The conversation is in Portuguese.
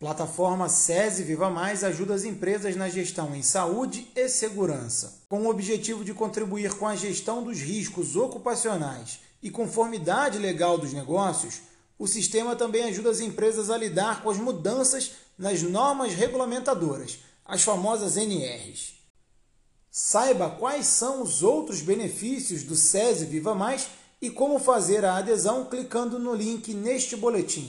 Plataforma SESI Viva Mais ajuda as empresas na gestão em saúde e segurança. Com o objetivo de contribuir com a gestão dos riscos ocupacionais e conformidade legal dos negócios, o sistema também ajuda as empresas a lidar com as mudanças nas normas regulamentadoras, as famosas NRs. Saiba quais são os outros benefícios do SESI Viva Mais e como fazer a adesão clicando no link neste boletim.